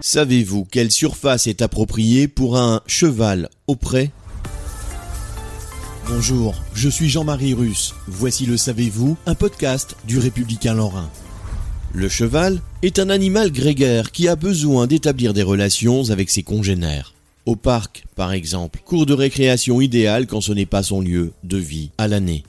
Savez-vous quelle surface est appropriée pour un cheval au pré? Bonjour, je suis Jean-Marie Russe. Voici le Savez-vous, un podcast du Républicain Lorrain. Le cheval est un animal grégaire qui a besoin d'établir des relations avec ses congénères. Au parc, par exemple, cours de récréation idéal quand ce n'est pas son lieu de vie à l'année.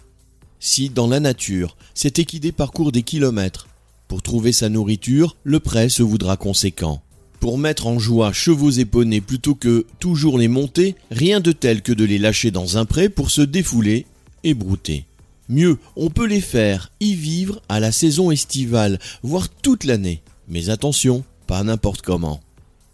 Si, dans la nature, cet équidé parcourt des kilomètres, pour trouver sa nourriture, le prêt se voudra conséquent. Pour mettre en joie chevaux et poneys plutôt que toujours les monter, rien de tel que de les lâcher dans un pré pour se défouler et brouter. Mieux, on peut les faire y vivre à la saison estivale, voire toute l'année. Mais attention, pas n'importe comment.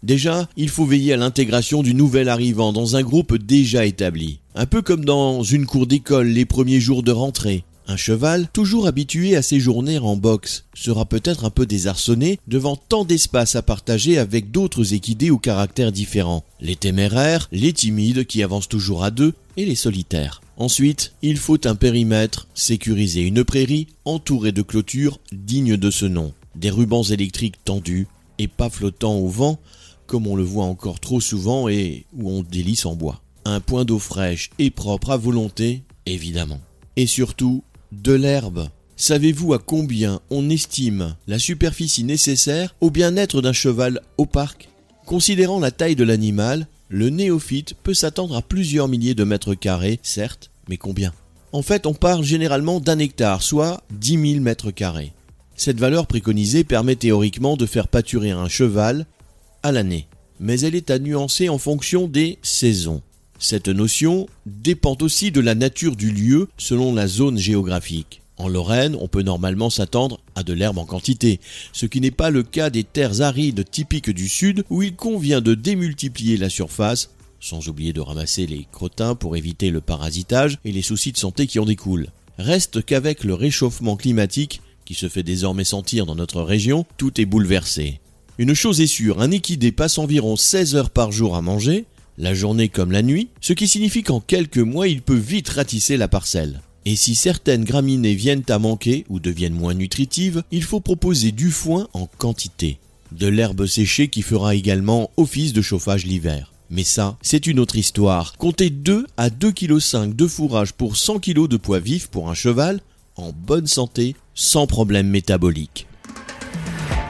Déjà, il faut veiller à l'intégration du nouvel arrivant dans un groupe déjà établi. Un peu comme dans une cour d'école les premiers jours de rentrée. Un cheval, toujours habitué à séjourner en boxe, sera peut-être un peu désarçonné devant tant d'espace à partager avec d'autres équidés au caractère différents. Les téméraires, les timides qui avancent toujours à deux, et les solitaires. Ensuite, il faut un périmètre, sécuriser une prairie entourée de clôtures dignes de ce nom. Des rubans électriques tendus et pas flottants au vent, comme on le voit encore trop souvent et où on délice en bois. Un point d'eau fraîche et propre à volonté, évidemment. Et surtout, de l'herbe. Savez-vous à combien on estime la superficie nécessaire au bien-être d'un cheval au parc? Considérant la taille de l'animal, le néophyte peut s'attendre à plusieurs milliers de mètres carrés, certes, mais combien? En fait, on parle généralement d'un hectare, soit 10 000 mètres carrés. Cette valeur préconisée permet théoriquement de faire pâturer un cheval à l'année, mais elle est à nuancer en fonction des saisons. Cette notion dépend aussi de la nature du lieu selon la zone géographique. En Lorraine, on peut normalement s'attendre à de l'herbe en quantité, ce qui n'est pas le cas des terres arides typiques du sud où il convient de démultiplier la surface, sans oublier de ramasser les crottins pour éviter le parasitage et les soucis de santé qui en découlent. Reste qu'avec le réchauffement climatique, qui se fait désormais sentir dans notre région, tout est bouleversé. Une chose est sûre, un équidé passe environ 16 heures par jour à manger, la journée comme la nuit, ce qui signifie qu'en quelques mois il peut vite ratisser la parcelle. Et si certaines graminées viennent à manquer ou deviennent moins nutritives, il faut proposer du foin en quantité. De l'herbe séchée qui fera également office de chauffage l'hiver. Mais ça, c'est une autre histoire. Comptez 2 à 2,5 kg de fourrage pour 100 kg de poids vif pour un cheval, en bonne santé, sans problème métabolique.